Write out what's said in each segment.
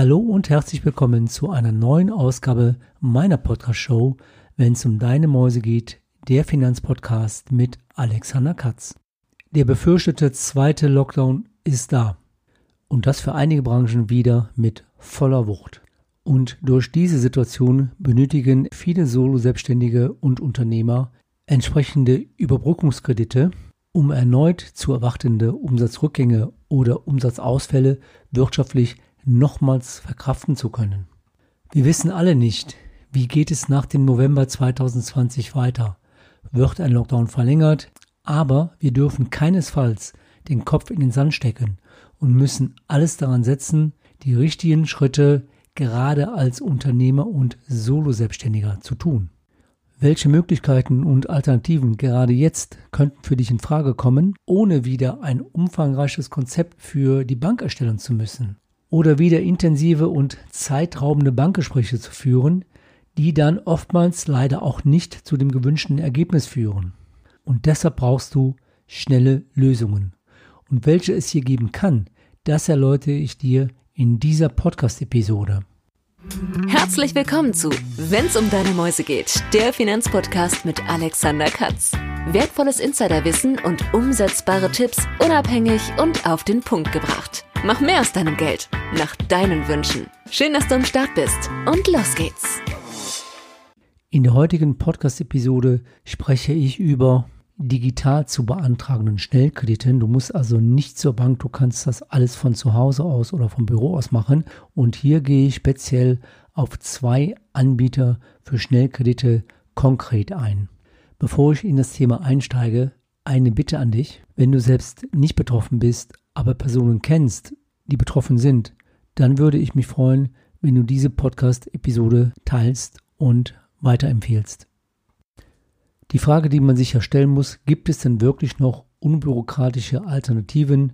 Hallo und herzlich willkommen zu einer neuen Ausgabe meiner Podcast-Show, wenn es um deine Mäuse geht, der Finanzpodcast mit Alexander Katz. Der befürchtete zweite Lockdown ist da. Und das für einige Branchen wieder mit voller Wucht. Und durch diese Situation benötigen viele Solo-Selbstständige und Unternehmer entsprechende Überbrückungskredite, um erneut zu erwartende Umsatzrückgänge oder Umsatzausfälle wirtschaftlich nochmals verkraften zu können. Wir wissen alle nicht, wie geht es nach dem November 2020 weiter. Wird ein Lockdown verlängert? Aber wir dürfen keinesfalls den Kopf in den Sand stecken und müssen alles daran setzen, die richtigen Schritte gerade als Unternehmer und Solo-Selbstständiger zu tun. Welche Möglichkeiten und Alternativen gerade jetzt könnten für dich in Frage kommen, ohne wieder ein umfangreiches Konzept für die Bank erstellen zu müssen? Oder wieder intensive und zeitraubende Bankgespräche zu führen, die dann oftmals leider auch nicht zu dem gewünschten Ergebnis führen. Und deshalb brauchst du schnelle Lösungen. Und welche es hier geben kann, das erläutere ich dir in dieser Podcast-Episode. Herzlich willkommen zu Wenn's um deine Mäuse geht, der Finanzpodcast mit Alexander Katz. Wertvolles Insiderwissen und umsetzbare Tipps unabhängig und auf den Punkt gebracht. Mach mehr aus deinem Geld, nach deinen Wünschen. Schön, dass du am Start bist und los geht's. In der heutigen Podcast-Episode spreche ich über digital zu beantragenden Schnellkrediten. Du musst also nicht zur Bank, du kannst das alles von zu Hause aus oder vom Büro aus machen. Und hier gehe ich speziell auf zwei Anbieter für Schnellkredite konkret ein. Bevor ich in das Thema einsteige, eine Bitte an dich. Wenn du selbst nicht betroffen bist, aber Personen kennst, die betroffen sind, dann würde ich mich freuen, wenn du diese Podcast-Episode teilst und weiterempfehlst. Die Frage, die man sich ja stellen muss, gibt es denn wirklich noch unbürokratische Alternativen,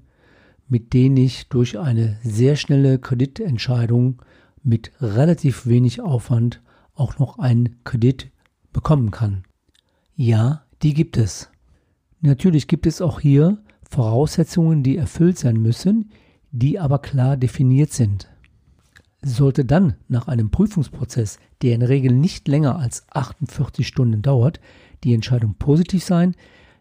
mit denen ich durch eine sehr schnelle Kreditentscheidung mit relativ wenig Aufwand auch noch einen Kredit bekommen kann? Ja, die gibt es. Natürlich gibt es auch hier Voraussetzungen, die erfüllt sein müssen, die aber klar definiert sind. Sollte dann nach einem Prüfungsprozess, der in Regel nicht länger als 48 Stunden dauert, die Entscheidung positiv sein,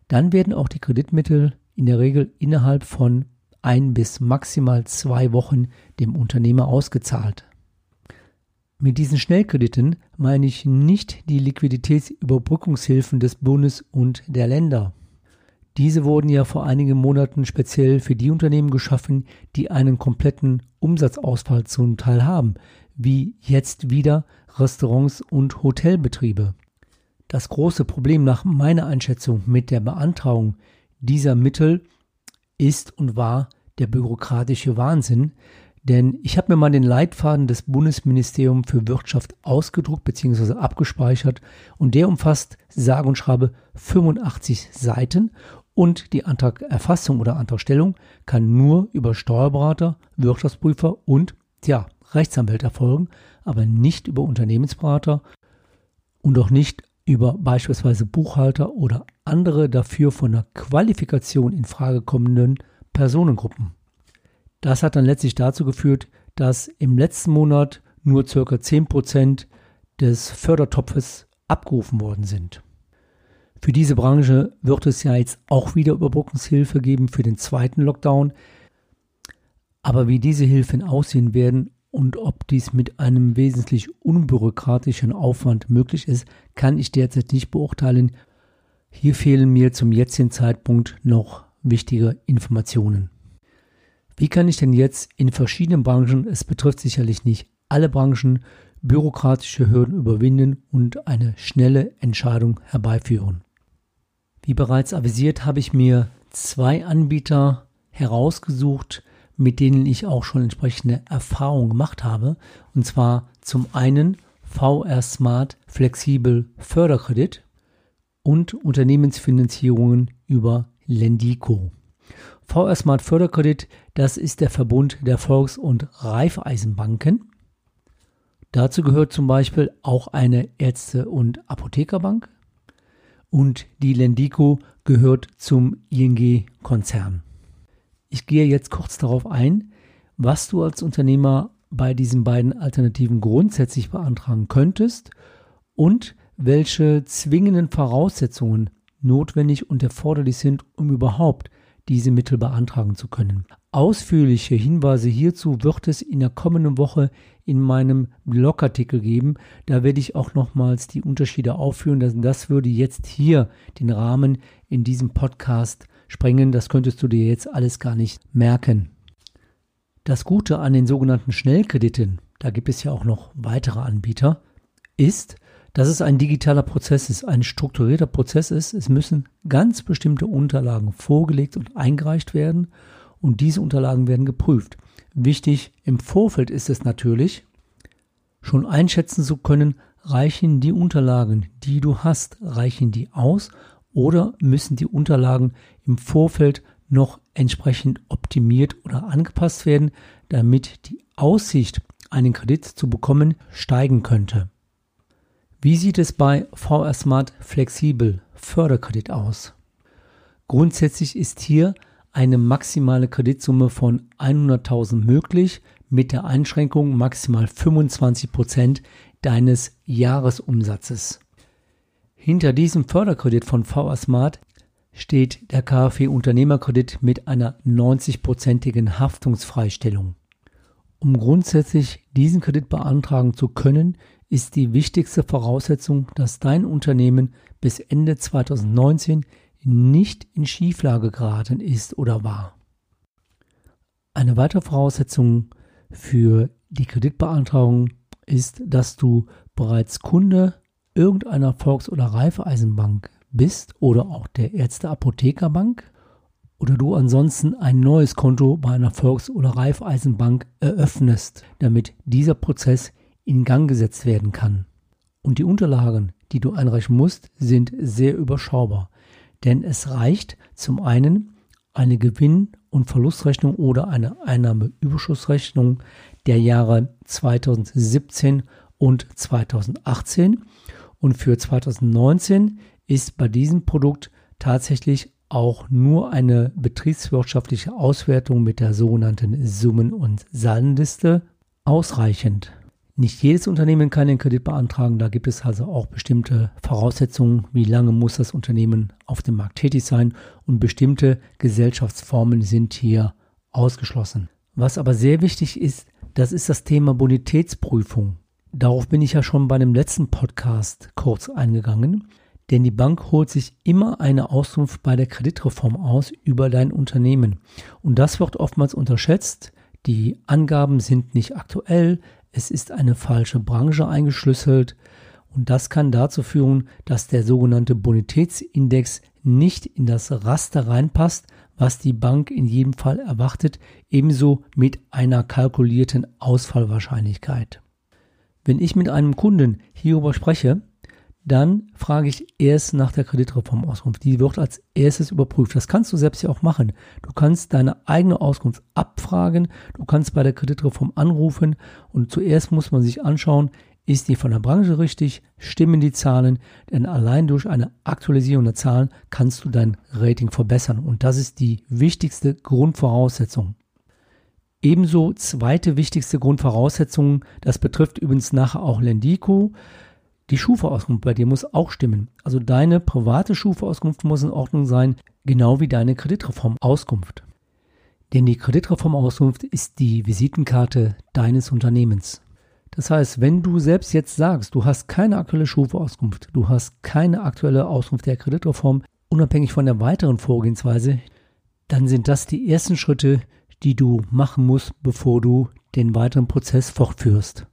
dann werden auch die Kreditmittel in der Regel innerhalb von ein bis maximal zwei Wochen dem Unternehmer ausgezahlt. Mit diesen Schnellkrediten meine ich nicht die Liquiditätsüberbrückungshilfen des Bundes und der Länder. Diese wurden ja vor einigen Monaten speziell für die Unternehmen geschaffen, die einen kompletten Umsatzausfall zum Teil haben, wie jetzt wieder Restaurants und Hotelbetriebe. Das große Problem nach meiner Einschätzung mit der Beantragung dieser Mittel ist und war der bürokratische Wahnsinn, denn ich habe mir mal den Leitfaden des Bundesministeriums für Wirtschaft ausgedruckt bzw. abgespeichert und der umfasst sage und schreibe 85 Seiten und die Antragerfassung oder Antragstellung kann nur über Steuerberater, Wirtschaftsprüfer und ja, Rechtsanwälte erfolgen, aber nicht über Unternehmensberater und auch nicht über beispielsweise Buchhalter oder andere dafür von der Qualifikation in Frage kommenden Personengruppen. Das hat dann letztlich dazu geführt, dass im letzten Monat nur ca. 10% des Fördertopfes abgerufen worden sind. Für diese Branche wird es ja jetzt auch wieder Überbrückungshilfe geben für den zweiten Lockdown. Aber wie diese Hilfen aussehen werden und ob dies mit einem wesentlich unbürokratischen Aufwand möglich ist, kann ich derzeit nicht beurteilen. Hier fehlen mir zum jetzigen Zeitpunkt noch wichtige Informationen. Wie kann ich denn jetzt in verschiedenen Branchen, es betrifft sicherlich nicht alle Branchen, bürokratische Hürden überwinden und eine schnelle Entscheidung herbeiführen? Wie bereits avisiert, habe ich mir zwei Anbieter herausgesucht, mit denen ich auch schon entsprechende Erfahrungen gemacht habe. Und zwar zum einen VR Smart Flexibel Förderkredit und Unternehmensfinanzierungen über Lendico. VR Smart Förderkredit, das ist der Verbund der Volks- und Raiffeisenbanken. Dazu gehört zum Beispiel auch eine Ärzte- und Apothekerbank und die Lendico gehört zum ING-Konzern. Ich gehe jetzt kurz darauf ein, was du als Unternehmer bei diesen beiden Alternativen grundsätzlich beantragen könntest und welche zwingenden Voraussetzungen notwendig und erforderlich sind, um überhaupt diese Mittel beantragen zu können. Ausführliche Hinweise hierzu wird es in der kommenden Woche in meinem Blogartikel geben. Da werde ich auch nochmals die Unterschiede aufführen. Das, das würde jetzt hier den Rahmen in diesem Podcast sprengen. Das könntest du dir jetzt alles gar nicht merken. Das Gute an den sogenannten Schnellkrediten, da gibt es ja auch noch weitere Anbieter, ist, dass es ein digitaler Prozess ist, ein strukturierter Prozess ist. Es müssen ganz bestimmte Unterlagen vorgelegt und eingereicht werden und diese Unterlagen werden geprüft. Wichtig im Vorfeld ist es natürlich, schon einschätzen zu können, reichen die Unterlagen, die du hast, reichen die aus oder müssen die Unterlagen im Vorfeld noch entsprechend optimiert oder angepasst werden, damit die Aussicht, einen Kredit zu bekommen, steigen könnte. Wie sieht es bei VR Smart Flexibel Förderkredit aus? Grundsätzlich ist hier eine maximale Kreditsumme von 100.000 möglich mit der Einschränkung maximal 25 Prozent deines Jahresumsatzes. Hinter diesem Förderkredit von VR Smart steht der KfW Unternehmerkredit mit einer 90-prozentigen Haftungsfreistellung. Um grundsätzlich diesen Kredit beantragen zu können, ist die wichtigste Voraussetzung, dass dein Unternehmen bis Ende 2019 nicht in Schieflage geraten ist oder war. Eine weitere Voraussetzung für die Kreditbeantragung ist, dass du bereits Kunde irgendeiner Volks- oder Raiffeisenbank bist oder auch der Ärzte Apothekerbank oder du ansonsten ein neues Konto bei einer Volks- oder Raiffeisenbank eröffnest, damit dieser Prozess in Gang gesetzt werden kann. Und die Unterlagen, die du einreichen musst, sind sehr überschaubar. Denn es reicht zum einen eine Gewinn- und Verlustrechnung oder eine Einnahmeüberschussrechnung der Jahre 2017 und 2018. Und für 2019 ist bei diesem Produkt tatsächlich auch nur eine betriebswirtschaftliche Auswertung mit der sogenannten Summen- und Saldenliste ausreichend. Nicht jedes Unternehmen kann den Kredit beantragen. Da gibt es also auch bestimmte Voraussetzungen, wie lange muss das Unternehmen auf dem Markt tätig sein und bestimmte Gesellschaftsformen sind hier ausgeschlossen. Was aber sehr wichtig ist, das ist das Thema Bonitätsprüfung. Darauf bin ich ja schon bei dem letzten Podcast kurz eingegangen, denn die Bank holt sich immer eine Auskunft bei der Kreditreform aus über dein Unternehmen. Und das wird oftmals unterschätzt. Die Angaben sind nicht aktuell, es ist eine falsche Branche eingeschlüsselt und das kann dazu führen, dass der sogenannte Bonitätsindex nicht in das Raster reinpasst, was die Bank in jedem Fall erwartet, ebenso mit einer kalkulierten Ausfallwahrscheinlichkeit. Wenn ich mit einem Kunden hierüber spreche, dann frage ich erst nach der Kreditreformauskunft. Die wird als erstes überprüft. Das kannst du selbst ja auch machen. Du kannst deine eigene Auskunft abfragen. Du kannst bei der Kreditreform anrufen und zuerst muss man sich anschauen, ist die von der Branche richtig? Stimmen die Zahlen? Denn allein durch eine Aktualisierung der Zahlen kannst du dein Rating verbessern. Und das ist die wichtigste Grundvoraussetzung. Ebenso zweite wichtigste Grundvoraussetzung, das betrifft übrigens nachher auch Lendico. Die Schufa-Auskunft bei dir muss auch stimmen. Also deine private Schufa-Auskunft muss in Ordnung sein, genau wie deine Kreditreform-Auskunft. Denn die Kreditreform-Auskunft ist die Visitenkarte deines Unternehmens. Das heißt, wenn du selbst jetzt sagst, du hast keine aktuelle Schufa-Auskunft, du hast keine aktuelle Auskunft der Kreditreform, unabhängig von der weiteren Vorgehensweise, dann sind das die ersten Schritte, die du machen musst, bevor du den weiteren Prozess fortführst.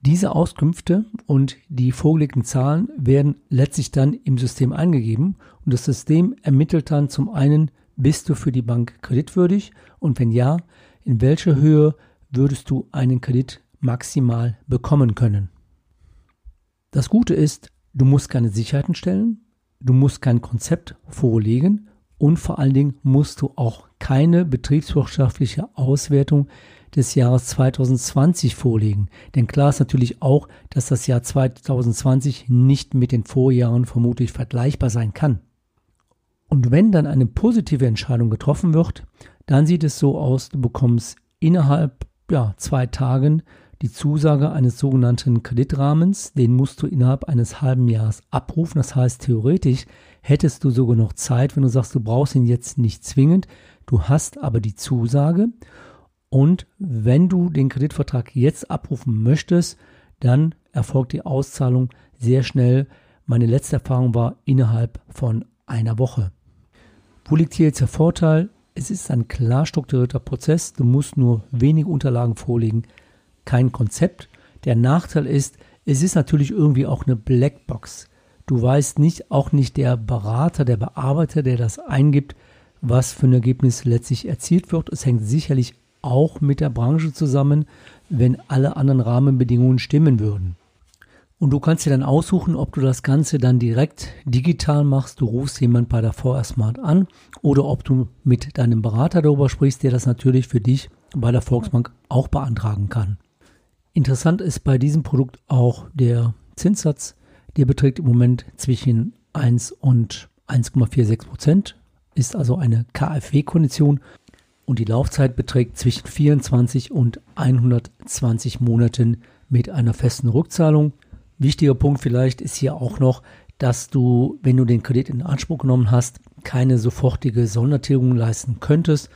Diese Auskünfte und die vorgelegten Zahlen werden letztlich dann im System eingegeben und das System ermittelt dann zum einen, bist du für die Bank kreditwürdig und wenn ja, in welcher Höhe würdest du einen Kredit maximal bekommen können. Das Gute ist, du musst keine Sicherheiten stellen, du musst kein Konzept vorlegen und vor allen Dingen musst du auch keine betriebswirtschaftliche Auswertung des Jahres 2020 vorlegen. Denn klar ist natürlich auch, dass das Jahr 2020 nicht mit den Vorjahren vermutlich vergleichbar sein kann. Und wenn dann eine positive Entscheidung getroffen wird, dann sieht es so aus, du bekommst innerhalb ja, zwei Tagen die Zusage eines sogenannten Kreditrahmens. Den musst du innerhalb eines halben Jahres abrufen. Das heißt, theoretisch hättest du sogar noch Zeit, wenn du sagst, du brauchst ihn jetzt nicht zwingend. Du hast aber die Zusage. Und wenn du den Kreditvertrag jetzt abrufen möchtest, dann erfolgt die Auszahlung sehr schnell. Meine letzte Erfahrung war innerhalb von einer Woche. Wo liegt hier jetzt der Vorteil? Es ist ein klar strukturierter Prozess. Du musst nur wenige Unterlagen vorlegen, kein Konzept. Der Nachteil ist, es ist natürlich irgendwie auch eine Blackbox. Du weißt nicht, auch nicht der Berater, der Bearbeiter, der das eingibt, was für ein Ergebnis letztlich erzielt wird. Es hängt sicherlich auch mit der Branche zusammen, wenn alle anderen Rahmenbedingungen stimmen würden. Und du kannst dir dann aussuchen, ob du das Ganze dann direkt digital machst. Du rufst jemand bei der VR Smart an oder ob du mit deinem Berater darüber sprichst, der das natürlich für dich bei der Volksbank auch beantragen kann. Interessant ist bei diesem Produkt auch der Zinssatz. Der beträgt im Moment zwischen 1 und 1,46 Prozent, ist also eine KfW-Kondition und die Laufzeit beträgt zwischen 24 und 120 Monaten mit einer festen Rückzahlung. Wichtiger Punkt vielleicht ist hier auch noch, dass du, wenn du den Kredit in Anspruch genommen hast, keine sofortige Sondertilgung leisten könntest.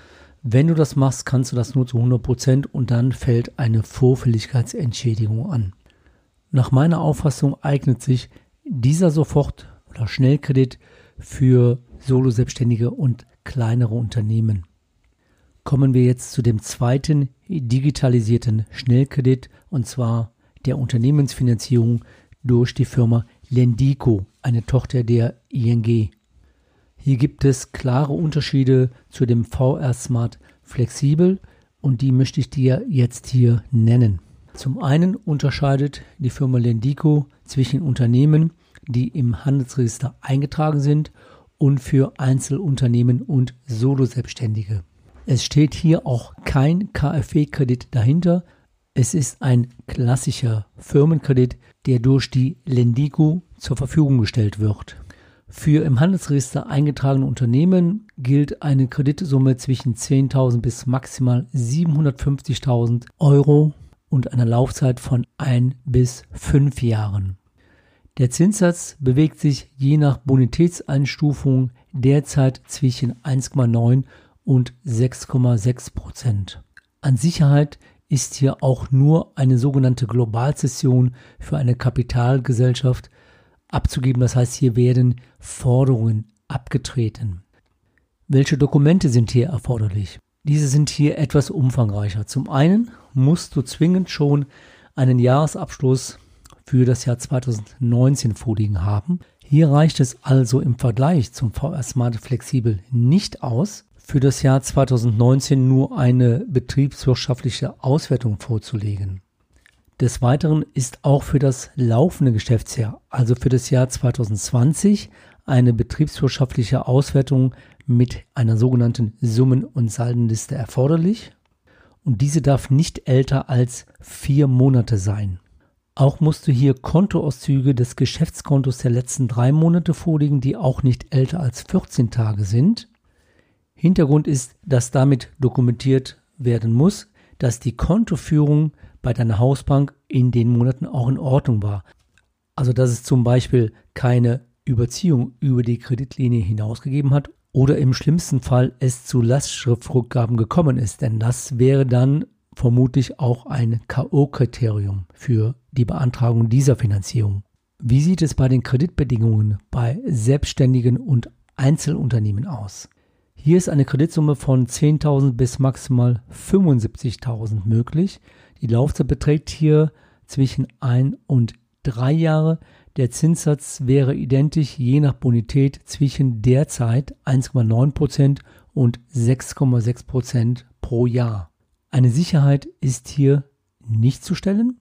Wenn du das machst, kannst du das nur zu 100 Prozent und dann fällt eine Vorfälligkeitsentschädigung an. Nach meiner Auffassung eignet sich dieser Sofort- oder Schnellkredit für Solo-Selbstständige und kleinere Unternehmen. Kommen wir jetzt zu dem zweiten digitalisierten Schnellkredit und zwar der Unternehmensfinanzierung durch die Firma Lendico, eine Tochter der ING. Hier gibt es klare Unterschiede zu dem VR Smart Flexibel und die möchte ich dir jetzt hier nennen. Zum einen unterscheidet die Firma Lendico zwischen Unternehmen, die im Handelsregister eingetragen sind und für Einzelunternehmen und Solo-Selbstständige. Es steht hier auch kein KfW-Kredit dahinter, es ist ein klassischer Firmenkredit, der durch die Lendico zur Verfügung gestellt wird. Für im Handelsregister eingetragene Unternehmen gilt eine Kreditsumme zwischen 10.000 bis maximal 750.000 Euro und einer Laufzeit von ein bis fünf Jahren. Der Zinssatz bewegt sich je nach Bonitätseinstufung derzeit zwischen 1,9 und 6,6 Prozent. An Sicherheit ist hier auch nur eine sogenannte Globalzession für eine Kapitalgesellschaft abzugeben. Das heißt, hier werden Forderungen abgetreten. Welche Dokumente sind hier erforderlich? Diese sind hier etwas umfangreicher. Zum einen musst du zwingend schon einen Jahresabschluss für das Jahr 2019 vorliegen haben. Hier reicht es also im Vergleich zum VR Smart Flexibel nicht aus, für das Jahr 2019 nur eine betriebswirtschaftliche Auswertung vorzulegen. Des Weiteren ist auch für das laufende Geschäftsjahr, also für das Jahr 2020, eine betriebswirtschaftliche Auswertung mit einer sogenannten Summen- und Saldenliste erforderlich. Und diese darf nicht älter als vier Monate sein. Auch musst du hier Kontoauszüge des Geschäftskontos der letzten drei Monate vorlegen, die auch nicht älter als 14 Tage sind. Hintergrund ist, dass damit dokumentiert werden muss, dass die Kontoführung bei deiner Hausbank in den Monaten auch in Ordnung war. Also dass es zum Beispiel keine Überziehung über die Kreditlinie hinausgegeben hat oder im schlimmsten Fall es zu Lastschriftrückgaben gekommen ist, denn das wäre dann vermutlich auch ein KO-Kriterium für die Beantragung dieser Finanzierung. Wie sieht es bei den Kreditbedingungen bei Selbstständigen und Einzelunternehmen aus? Hier ist eine Kreditsumme von 10.000 bis maximal 75.000 möglich. Die Laufzeit beträgt hier zwischen 1 und 3 Jahre. Der Zinssatz wäre identisch je nach Bonität zwischen derzeit 1,9% und 6,6% pro Jahr. Eine Sicherheit ist hier nicht zu stellen.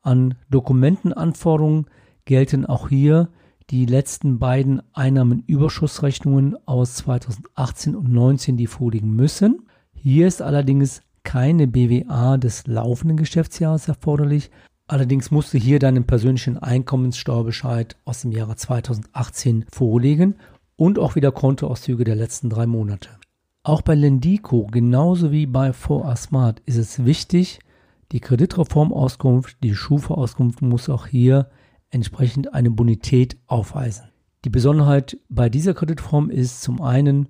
An Dokumentenanforderungen gelten auch hier die letzten beiden Einnahmenüberschussrechnungen aus 2018 und 2019, die vorliegen müssen. Hier ist allerdings keine BWA des laufenden Geschäftsjahres erforderlich. Allerdings musst du hier deinen persönlichen Einkommenssteuerbescheid aus dem Jahre 2018 vorlegen und auch wieder Kontoauszüge der letzten drei Monate. Auch bei Lendico, genauso wie bei 4A Smart, ist es wichtig, die Kreditreformauskunft, die Schufa-Auskunft muss auch hier entsprechend eine Bonität aufweisen. Die Besonderheit bei dieser Kreditform ist zum einen,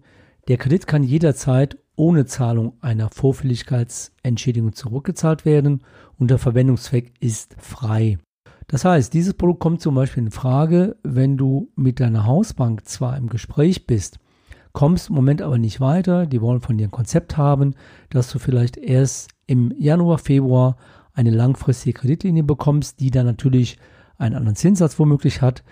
der Kredit kann jederzeit ohne Zahlung einer Vorfälligkeitsentschädigung zurückgezahlt werden und der Verwendungszweck ist frei. Das heißt, dieses Produkt kommt zum Beispiel in Frage, wenn du mit deiner Hausbank zwar im Gespräch bist, kommst im Moment aber nicht weiter, die wollen von dir ein Konzept haben, dass du vielleicht erst im Januar, Februar eine langfristige Kreditlinie bekommst, die dann natürlich einen anderen Zinssatz womöglich hat,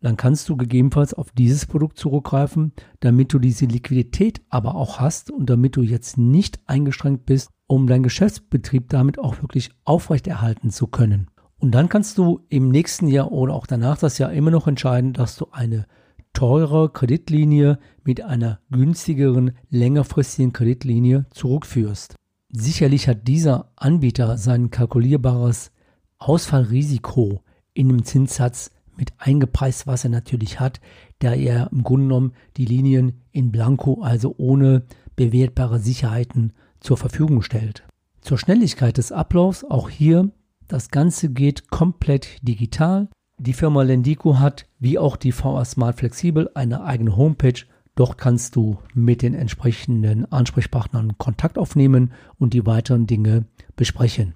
dann kannst du gegebenenfalls auf dieses Produkt zurückgreifen, damit du diese Liquidität aber auch hast und damit du jetzt nicht eingeschränkt bist, um deinen Geschäftsbetrieb damit auch wirklich aufrechterhalten zu können. Und dann kannst du im nächsten Jahr oder auch danach das Jahr immer noch entscheiden, dass du eine teure Kreditlinie mit einer günstigeren, längerfristigen Kreditlinie zurückführst. Sicherlich hat dieser Anbieter sein kalkulierbares Ausfallrisiko in dem Zinssatz mit eingepreist, was er natürlich hat, da er im Grunde genommen die Linien in Blanco, also ohne bewertbare Sicherheiten zur Verfügung stellt. Zur Schnelligkeit des Ablaufs, auch hier, das Ganze geht komplett digital. Die Firma Lendico hat, wie auch die VA Smart Flexibel, eine eigene Homepage. Dort kannst du mit den entsprechenden Ansprechpartnern Kontakt aufnehmen und die weiteren Dinge besprechen.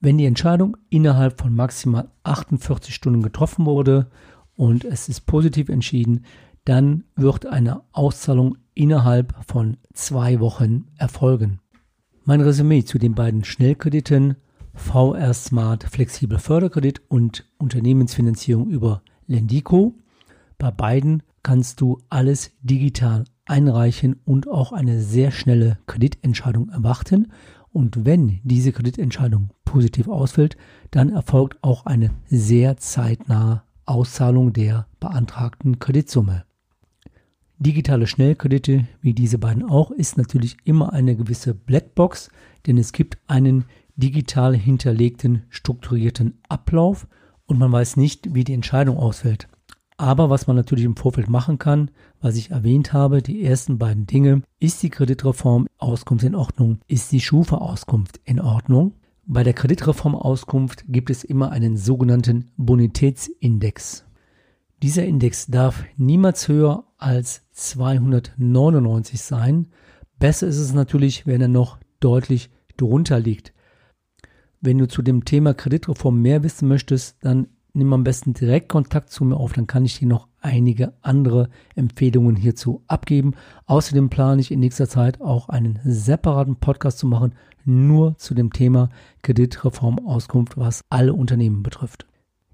Wenn die Entscheidung innerhalb von maximal 48 Stunden getroffen wurde und es ist positiv entschieden, dann wird eine Auszahlung innerhalb von zwei Wochen erfolgen. Mein Resümee zu den beiden Schnellkrediten VR Smart Flexibel Förderkredit und Unternehmensfinanzierung über Lendico. Bei beiden kannst du alles digital einreichen und auch eine sehr schnelle Kreditentscheidung erwarten. Und wenn diese Kreditentscheidung positiv ausfällt, dann erfolgt auch eine sehr zeitnahe Auszahlung der beantragten Kreditsumme. Digitale Schnellkredite, wie diese beiden auch, ist natürlich immer eine gewisse Blackbox, denn es gibt einen digital hinterlegten, strukturierten Ablauf und man weiß nicht, wie die Entscheidung ausfällt. Aber was man natürlich im Vorfeld machen kann, was ich erwähnt habe, die ersten beiden Dinge, ist die Kreditreform Auskunft in Ordnung, ist die Schufa-Auskunft in Ordnung. Bei der Kreditreform-Auskunft gibt es immer einen sogenannten Bonitätsindex. Dieser Index darf niemals höher als 299 sein. Besser ist es natürlich, wenn er noch deutlich drunter liegt. Wenn du zu dem Thema Kreditreform mehr wissen möchtest, dann nimm am besten direkt Kontakt zu mir auf, dann kann ich dir noch einige andere Empfehlungen hierzu abgeben. Außerdem plane ich in nächster Zeit auch einen separaten Podcast zu machen, nur zu dem Thema Kreditreformauskunft, was alle Unternehmen betrifft.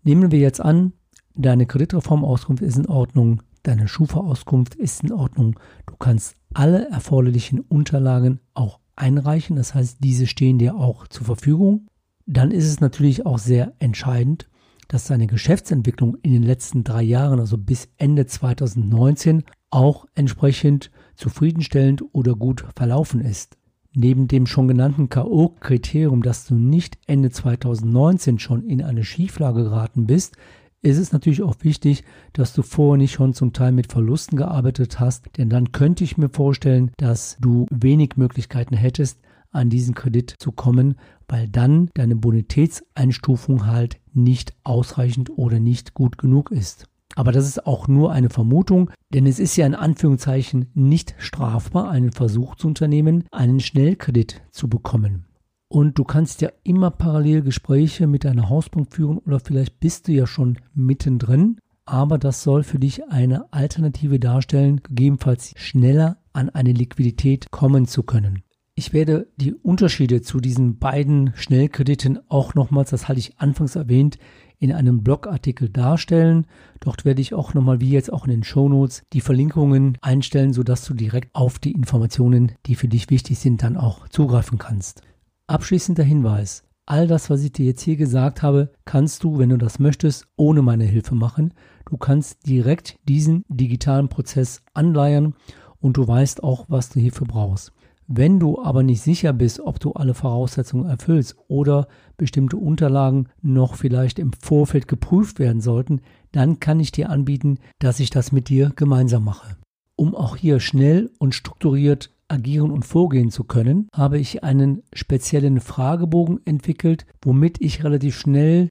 Nehmen wir jetzt an, deine Kreditreformauskunft ist in Ordnung, deine Schufa-Auskunft ist in Ordnung, du kannst alle erforderlichen Unterlagen auch einreichen, das heißt, diese stehen dir auch zur Verfügung dann ist es natürlich auch sehr entscheidend, dass seine Geschäftsentwicklung in den letzten drei Jahren, also bis Ende 2019, auch entsprechend zufriedenstellend oder gut verlaufen ist. Neben dem schon genannten K.O.-Kriterium, dass du nicht Ende 2019 schon in eine Schieflage geraten bist, ist es natürlich auch wichtig, dass du vorher nicht schon zum Teil mit Verlusten gearbeitet hast, denn dann könnte ich mir vorstellen, dass du wenig Möglichkeiten hättest, an diesen Kredit zu kommen, weil dann deine Bonitätseinstufung halt nicht ausreichend oder nicht gut genug ist. Aber das ist auch nur eine Vermutung, denn es ist ja in Anführungszeichen nicht strafbar, einen Versuch zu unternehmen, einen Schnellkredit zu bekommen. Und du kannst ja immer parallel Gespräche mit deiner Hausbank führen oder vielleicht bist du ja schon mittendrin, aber das soll für dich eine Alternative darstellen, gegebenenfalls schneller an eine Liquidität kommen zu können. Ich werde die Unterschiede zu diesen beiden Schnellkrediten auch nochmals, das hatte ich anfangs erwähnt, in einem Blogartikel darstellen. Dort werde ich auch nochmal, wie jetzt auch in den Shownotes, die Verlinkungen einstellen, sodass du direkt auf die Informationen, die für dich wichtig sind, dann auch zugreifen kannst. Abschließender Hinweis. All das, was ich dir jetzt hier gesagt habe, kannst du, wenn du das möchtest, ohne meine Hilfe machen. Du kannst direkt diesen digitalen Prozess anleiern und du weißt auch, was du hierfür brauchst. Wenn du aber nicht sicher bist, ob du alle Voraussetzungen erfüllst oder bestimmte Unterlagen noch vielleicht im Vorfeld geprüft werden sollten, dann kann ich dir anbieten, dass ich das mit dir gemeinsam mache. Um auch hier schnell und strukturiert agieren und vorgehen zu können, habe ich einen speziellen Fragebogen entwickelt, womit ich relativ schnell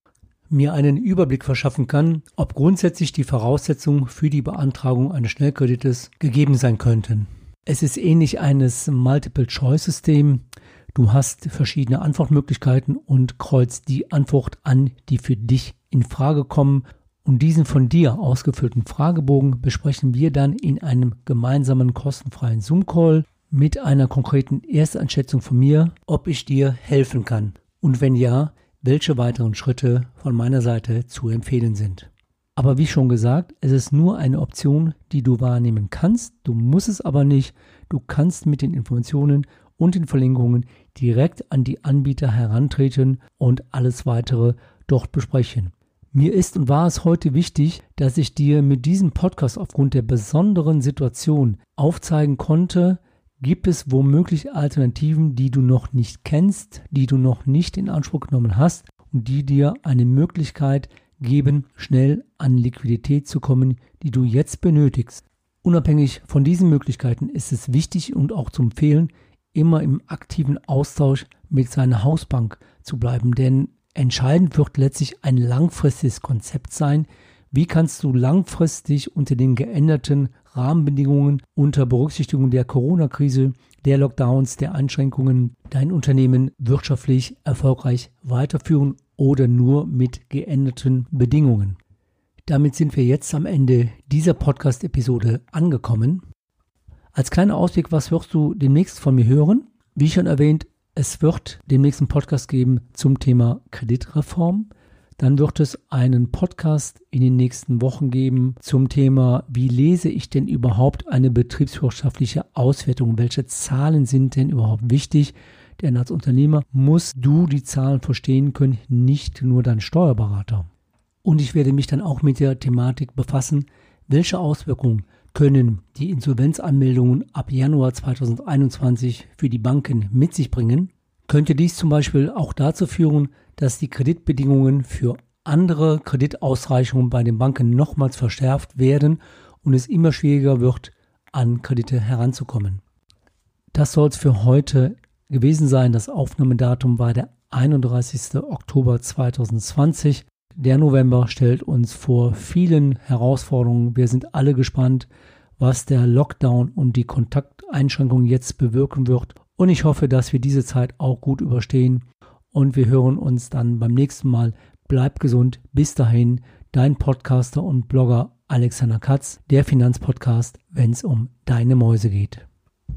mir einen Überblick verschaffen kann, ob grundsätzlich die Voraussetzungen für die Beantragung eines Schnellkredites gegeben sein könnten. Es ist ähnlich eines Multiple-Choice-System. Du hast verschiedene Antwortmöglichkeiten und kreuzt die Antwort an, die für dich in Frage kommen. Und diesen von dir ausgefüllten Fragebogen besprechen wir dann in einem gemeinsamen kostenfreien Zoom-Call mit einer konkreten Ersteinschätzung von mir, ob ich dir helfen kann. Und wenn ja, welche weiteren Schritte von meiner Seite zu empfehlen sind. Aber wie schon gesagt, es ist nur eine Option, die du wahrnehmen kannst. Du musst es aber nicht. Du kannst mit den Informationen und den Verlinkungen direkt an die Anbieter herantreten und alles weitere dort besprechen. Mir ist und war es heute wichtig, dass ich dir mit diesem Podcast aufgrund der besonderen Situation aufzeigen konnte, Gibt es womöglich Alternativen, die du noch nicht kennst, die du noch nicht in Anspruch genommen hast und die dir eine Möglichkeit geben, schnell an Liquidität zu kommen, die du jetzt benötigst? Unabhängig von diesen Möglichkeiten ist es wichtig und auch zu empfehlen, immer im aktiven Austausch mit seiner Hausbank zu bleiben, denn entscheidend wird letztlich ein langfristiges Konzept sein. Wie kannst du langfristig unter den geänderten Rahmenbedingungen unter Berücksichtigung der Corona-Krise, der Lockdowns, der Einschränkungen dein Unternehmen wirtschaftlich erfolgreich weiterführen oder nur mit geänderten Bedingungen. Damit sind wir jetzt am Ende dieser Podcast-Episode angekommen. Als kleiner Ausblick, was wirst du demnächst von mir hören? Wie schon erwähnt, es wird demnächst einen Podcast geben zum Thema Kreditreform. Dann wird es einen Podcast in den nächsten Wochen geben zum Thema, wie lese ich denn überhaupt eine betriebswirtschaftliche Auswertung? Welche Zahlen sind denn überhaupt wichtig? Denn als Unternehmer musst du die Zahlen verstehen können, nicht nur dein Steuerberater. Und ich werde mich dann auch mit der Thematik befassen, welche Auswirkungen können die Insolvenzanmeldungen ab Januar 2021 für die Banken mit sich bringen? Könnte dies zum Beispiel auch dazu führen, dass die Kreditbedingungen für andere Kreditausreichungen bei den Banken nochmals verschärft werden und es immer schwieriger wird, an Kredite heranzukommen. Das soll es für heute gewesen sein. Das Aufnahmedatum war der 31. Oktober 2020. Der November stellt uns vor vielen Herausforderungen. Wir sind alle gespannt, was der Lockdown und die Kontakteinschränkungen jetzt bewirken wird. Und ich hoffe, dass wir diese Zeit auch gut überstehen und wir hören uns dann beim nächsten Mal. Bleib gesund. Bis dahin, dein Podcaster und Blogger Alexander Katz, der Finanzpodcast, wenn es um deine Mäuse geht.